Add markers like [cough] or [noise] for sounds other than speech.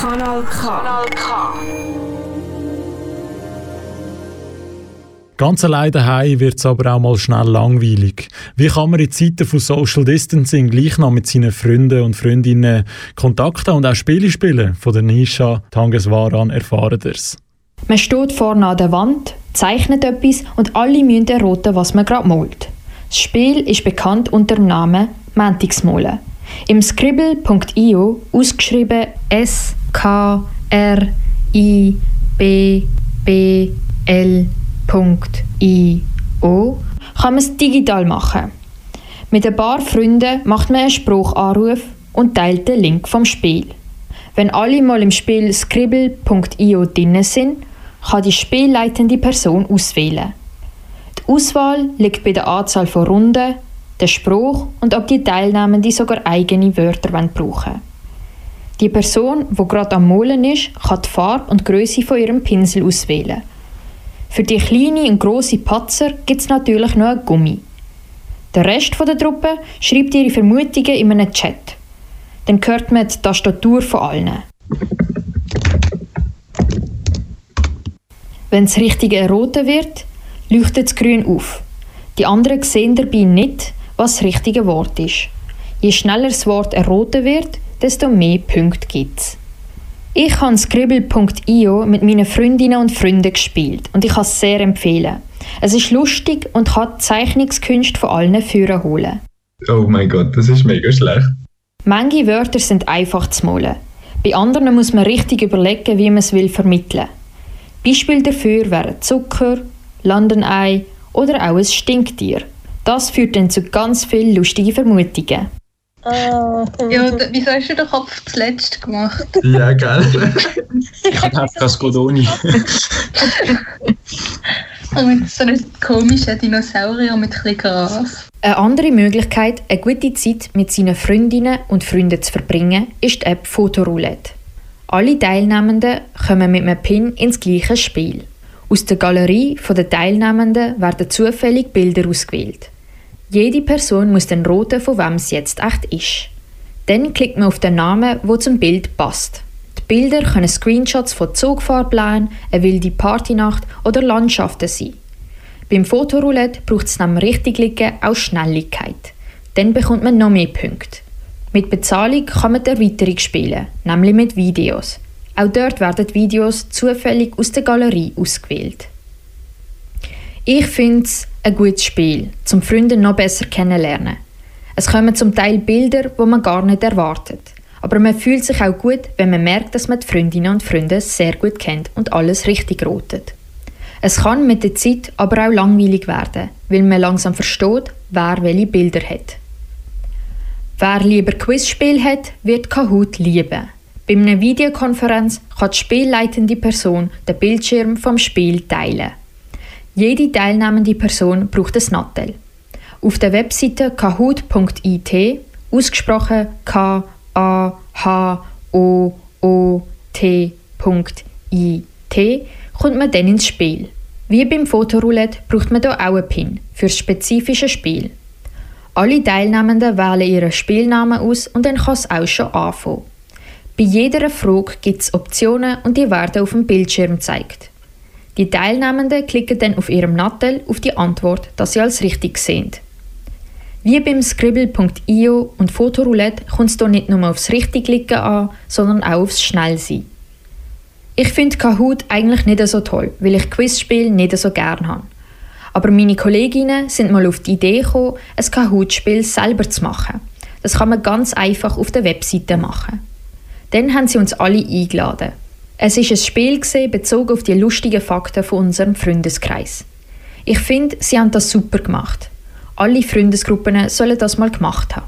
Kanal K. Kanal K. Ganz allein daheim wird es aber auch mal schnell langweilig. Wie kann man in Zeiten von Social Distancing gleich noch mit seinen Freunden und Freundinnen Kontakte und auch Spiele spielen? Von der Nisha Tangeswaran erfahren das. Man steht vorne an der Wand, zeichnet etwas und alle müssen erraten, was man gerade malt. Das Spiel ist bekannt unter dem Namen Mantigsmolen. Im Scribble.io ausgeschrieben S K R I B B L www.io kann man es digital machen. Mit ein paar Freunden macht man einen Spruchanruf und teilt den Link vom Spiel. Wenn alle mal im Spiel scribble.io drin sind, kann die spielleitende Person auswählen. Die Auswahl liegt bei der Anzahl von Runden, der Spruch und ob die Teilnehmenden sogar eigene Wörter brauchen. Die Person, die gerade am Molen ist, kann die Farbe und Größe von ihrem Pinsel auswählen – für die kleinen und grossen Patzer gibt es natürlich noch einen Gummi. Der Rest der Truppe schreibt ihre Vermutungen in einem Chat. Dann hört man die Tastatur von allen. Wenn das Richtige erraten wird, leuchtet das Grün auf. Die anderen sehen dabei nicht, was das richtige Wort ist. Je schneller das Wort erraten wird, desto mehr Punkte gibt es. Ich habe Scribble.io mit meinen Freundinnen und Freunden gespielt und ich kann es sehr empfehlen. Es ist lustig und kann die Zeichnungskünste von allen Führer holen. Oh mein Gott, das ist mega schlecht. Manche Wörter sind einfach zu malen. Bei anderen muss man richtig überlegen, wie man es will vermitteln. Beispiel dafür wären Zucker, Landenei oder auch ein Stinktier. Das führt dann zu ganz vielen lustigen Vermutungen. Uh, ja, wieso hast du den Kopf zuletzt gemacht? [laughs] Ja, gell. ich habe Cascodoni. [laughs] Und so einen komischen Dinosaurier mit ein Gras. Eine andere Möglichkeit, eine gute Zeit mit seinen Freundinnen und Freunden zu verbringen, ist die App Fotoroulette. Alle Teilnehmenden kommen mit einem Pin ins gleiche Spiel. Aus der Galerie der Teilnehmenden werden zufällig Bilder ausgewählt. Jede Person muss dann roten, von wem es jetzt echt ist. Dann klickt man auf den Namen, wo zum Bild passt. Die Bilder können Screenshots von Zugfahrplänen, eine wilde Partynacht oder Landschaften sein. Beim Fotoroulette braucht es neben Richtigliegen auch Schnelligkeit. Dann bekommt man noch mehr Punkte. Mit Bezahlung kann man die Erweiterung spielen, nämlich mit Videos. Auch dort werden Videos zufällig aus der Galerie ausgewählt. Ich finde es ein gutes Spiel, zum Freunde noch besser kennenlernen. Es kommen zum Teil Bilder, wo man gar nicht erwartet. Aber man fühlt sich auch gut, wenn man merkt, dass man die Freundinnen und Freunde sehr gut kennt und alles richtig rotet. Es kann mit der Zeit aber auch langweilig werden, weil man langsam versteht, wer welche Bilder hat. Wer lieber Quizspiel hat, wird Kahoot lieben. Bei einer Videokonferenz kann die spielleitende Person den Bildschirm vom Spiel teilen. Jede teilnehmende Person braucht ein Nattel. Auf der Webseite kahoot.it, ausgesprochen k a h o o t.it, kommt man dann ins Spiel. Wie beim Fotoroulette braucht man hier auch einen PIN für das spezifische Spiel. Alle Teilnehmenden wählen ihren Spielnamen aus und dann kann es auch schon anfangen. Bei jeder Frage gibt es Optionen und die werden auf dem Bildschirm gezeigt. Die Teilnehmenden klicken dann auf ihrem Nattel auf die Antwort, dass sie als richtig sehen. Wie beim Scribble.io und Fotoroulette kommt es hier nicht nur aufs Richtigliegen an, sondern auch aufs Schnellsein. Ich finde Kahoot eigentlich nicht so toll, weil ich Quizspiele nicht so gerne habe. Aber meine Kolleginnen sind mal auf die Idee gekommen, ein Kahoot-Spiel selber zu machen. Das kann man ganz einfach auf der Webseite machen. Dann haben sie uns alle eingeladen. Es ist ein Spiel bezogen auf die lustigen Fakten von unserem Freundeskreis. Ich finde, sie haben das super gemacht. Alle Freundesgruppen sollen das mal gemacht haben.